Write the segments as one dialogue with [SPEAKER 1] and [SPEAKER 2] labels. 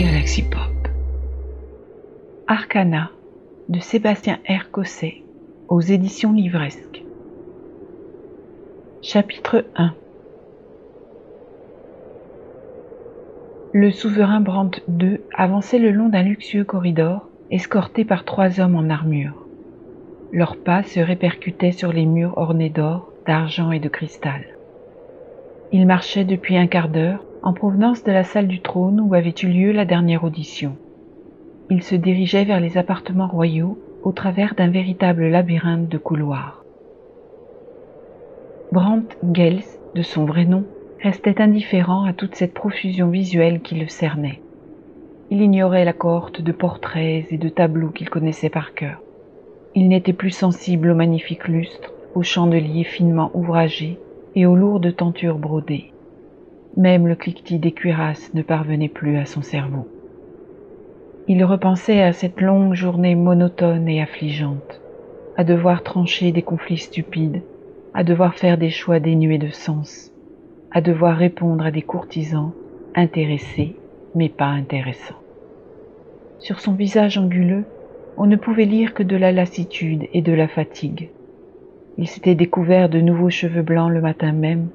[SPEAKER 1] Galaxy Pop. Arcana de Sébastien R. Cosset aux éditions livresques. Chapitre 1 Le souverain Brandt II avançait le long d'un luxueux corridor, escorté par trois hommes en armure. Leurs pas se répercutaient sur les murs ornés d'or, d'argent et de cristal. Ils marchaient depuis un quart d'heure en provenance de la salle du trône où avait eu lieu la dernière audition. Ils se dirigeaient vers les appartements royaux au travers d'un véritable labyrinthe de couloirs. Brandt Gels, de son vrai nom, restait indifférent à toute cette profusion visuelle qui le cernait. Il ignorait la cohorte de portraits et de tableaux qu'il connaissait par cœur. Il n'était plus sensible aux magnifiques lustres, aux chandeliers finement ouvragés et aux lourdes tentures brodées. Même le cliquetis des cuirasses ne parvenait plus à son cerveau. Il repensait à cette longue journée monotone et affligeante, à devoir trancher des conflits stupides, à devoir faire des choix dénués de sens, à devoir répondre à des courtisans intéressés mais pas intéressants. Sur son visage anguleux, on ne pouvait lire que de la lassitude et de la fatigue. Il s'était découvert de nouveaux cheveux blancs le matin même,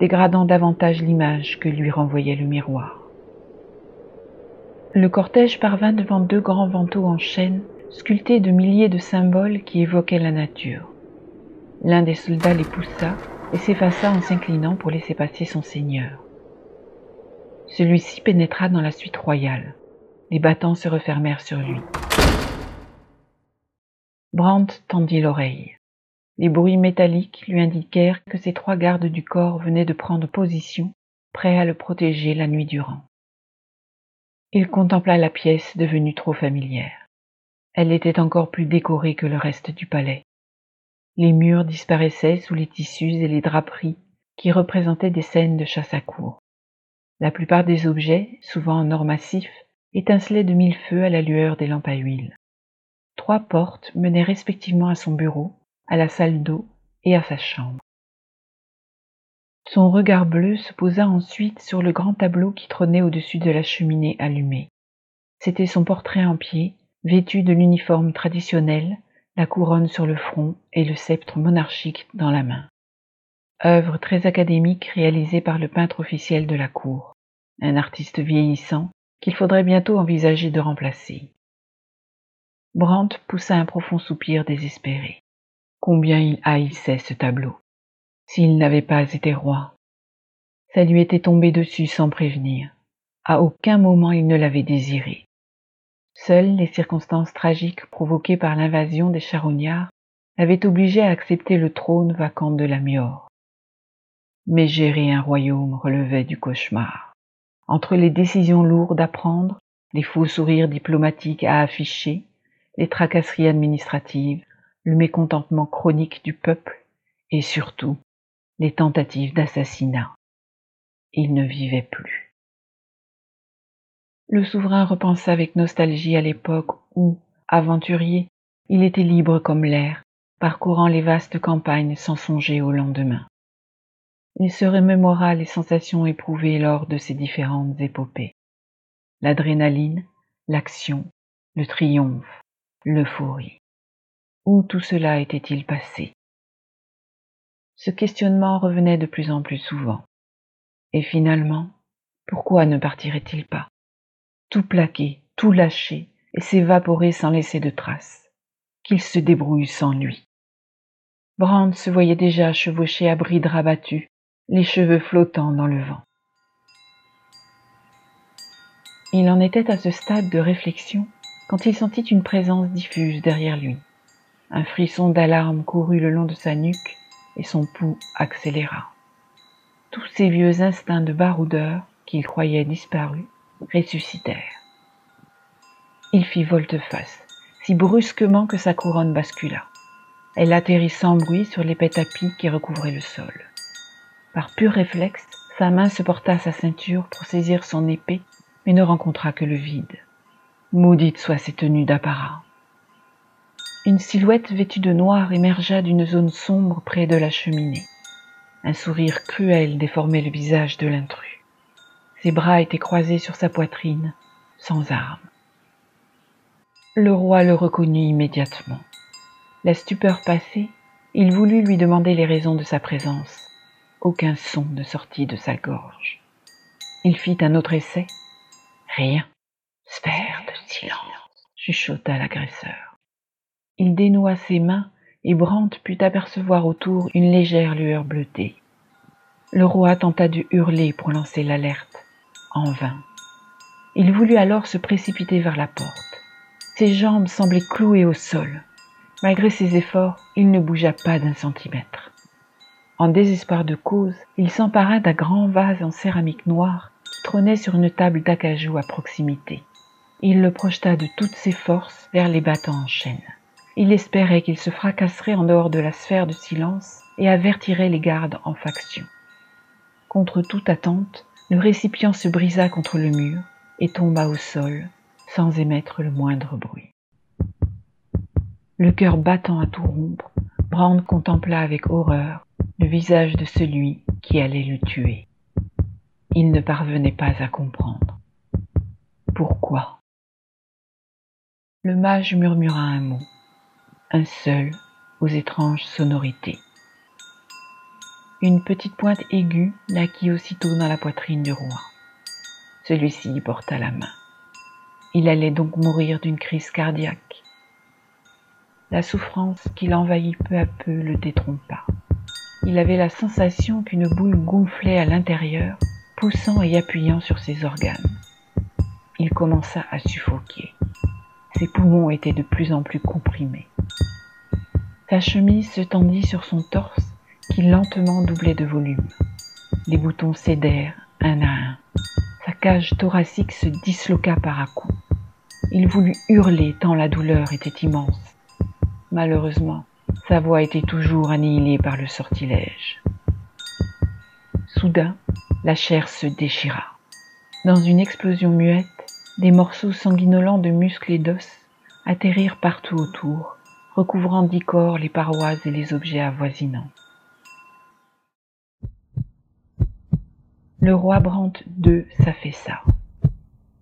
[SPEAKER 1] dégradant davantage l'image que lui renvoyait le miroir. Le cortège parvint devant deux grands vantaux en chêne, sculptés de milliers de symboles qui évoquaient la nature. L'un des soldats les poussa et s'effaça en s'inclinant pour laisser passer son seigneur. Celui-ci pénétra dans la suite royale. Les battants se refermèrent sur lui. Brandt tendit l'oreille. Les bruits métalliques lui indiquèrent que ses trois gardes du corps venaient de prendre position, prêts à le protéger la nuit durant. Il contempla la pièce devenue trop familière. Elle était encore plus décorée que le reste du palais. Les murs disparaissaient sous les tissus et les draperies qui représentaient des scènes de chasse à cour. La plupart des objets, souvent en or massif, étincelaient de mille feux à la lueur des lampes à huile. Trois portes menaient respectivement à son bureau, à la salle d'eau et à sa chambre. Son regard bleu se posa ensuite sur le grand tableau qui trônait au-dessus de la cheminée allumée. C'était son portrait en pied, vêtu de l'uniforme traditionnel, la couronne sur le front et le sceptre monarchique dans la main. Œuvre très académique réalisée par le peintre officiel de la cour, un artiste vieillissant qu'il faudrait bientôt envisager de remplacer. Brandt poussa un profond soupir désespéré. Combien il haïssait ce tableau. S'il n'avait pas été roi. Ça lui était tombé dessus sans prévenir. À aucun moment il ne l'avait désiré. Seules les circonstances tragiques provoquées par l'invasion des charognards l'avaient obligé à accepter le trône vacant de la Mior. Mais gérer un royaume relevait du cauchemar. Entre les décisions lourdes à prendre, les faux sourires diplomatiques à afficher, les tracasseries administratives, le mécontentement chronique du peuple et surtout les tentatives d'assassinat. Il ne vivait plus. Le souverain repensa avec nostalgie à l'époque où, aventurier, il était libre comme l'air, parcourant les vastes campagnes sans songer au lendemain. Il se remémora les sensations éprouvées lors de ces différentes épopées. L'adrénaline, l'action, le triomphe, l'euphorie. Où tout cela était-il passé? Ce questionnement revenait de plus en plus souvent. Et finalement, pourquoi ne partirait-il pas? Tout plaquer, tout lâcher, et s'évaporer sans laisser de traces. Qu'il se débrouille sans lui. Brand se voyait déjà chevaucher à bride rabattue, les cheveux flottants dans le vent. Il en était à ce stade de réflexion quand il sentit une présence diffuse derrière lui. Un frisson d'alarme courut le long de sa nuque et son pouls accéléra. Tous ces vieux instincts de baroudeur qu'il croyait disparus ressuscitèrent. Il fit volte-face, si brusquement que sa couronne bascula. Elle atterrit sans bruit sur l'épais tapis qui recouvrait le sol. Par pur réflexe, sa main se porta à sa ceinture pour saisir son épée, mais ne rencontra que le vide. Maudite soit ces tenues d'apparat. Une silhouette vêtue de noir émergea d'une zone sombre près de la cheminée. Un sourire cruel déformait le visage de l'intrus. Ses bras étaient croisés sur sa poitrine, sans armes. Le roi le reconnut immédiatement. La stupeur passée, il voulut lui demander les raisons de sa présence. Aucun son ne sortit de sa gorge. Il fit un autre essai. Rien. Sphère de silence, chuchota l'agresseur. Il dénoua ses mains et Brandt put apercevoir autour une légère lueur bleutée. Le roi tenta de hurler pour lancer l'alerte. En vain. Il voulut alors se précipiter vers la porte. Ses jambes semblaient clouées au sol. Malgré ses efforts, il ne bougea pas d'un centimètre. En désespoir de cause, il s'empara d'un grand vase en céramique noire qui trônait sur une table d'acajou à proximité. Il le projeta de toutes ses forces vers les battants en chaîne. Il espérait qu'il se fracasserait en dehors de la sphère de silence et avertirait les gardes en faction. Contre toute attente, le récipient se brisa contre le mur et tomba au sol sans émettre le moindre bruit. Le cœur battant à tout rompre, Brand contempla avec horreur le visage de celui qui allait le tuer. Il ne parvenait pas à comprendre. Pourquoi? Le mage murmura un mot, un seul, aux étranges sonorités. Une petite pointe aiguë naquit aussitôt dans la poitrine du roi. Celui-ci y porta la main. Il allait donc mourir d'une crise cardiaque. La souffrance qui l'envahit peu à peu le détrompa. Il avait la sensation qu'une boule gonflait à l'intérieur, poussant et appuyant sur ses organes. Il commença à suffoquer. Ses poumons étaient de plus en plus comprimés. Sa chemise se tendit sur son torse qui lentement doublait de volume. Les boutons cédèrent un à un. Sa cage thoracique se disloqua par à coups. Il voulut hurler tant la douleur était immense. Malheureusement, sa voix était toujours annihilée par le sortilège. Soudain, la chair se déchira. Dans une explosion muette, des morceaux sanguinolents de muscles et d'os atterrirent partout autour, recouvrant d'icor les parois et les objets avoisinants. Le roi Brant II s'affaissa.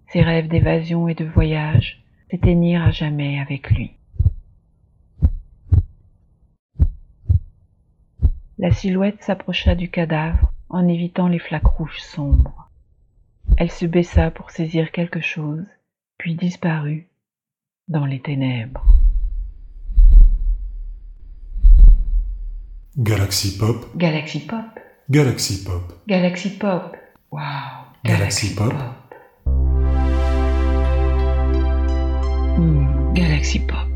[SPEAKER 1] Ses rêves d'évasion et de voyage s'éteignirent à jamais avec lui. La silhouette s'approcha du cadavre en évitant les flaques rouges sombres. Elle se baissa pour saisir quelque chose, puis disparut dans les ténèbres.
[SPEAKER 2] Galaxy Pop.
[SPEAKER 1] Galaxy Pop.
[SPEAKER 2] Galaxy Pop.
[SPEAKER 1] Galaxy Pop. Wow.
[SPEAKER 2] Galaxy Pop.
[SPEAKER 1] Hmm, Galaxy Pop.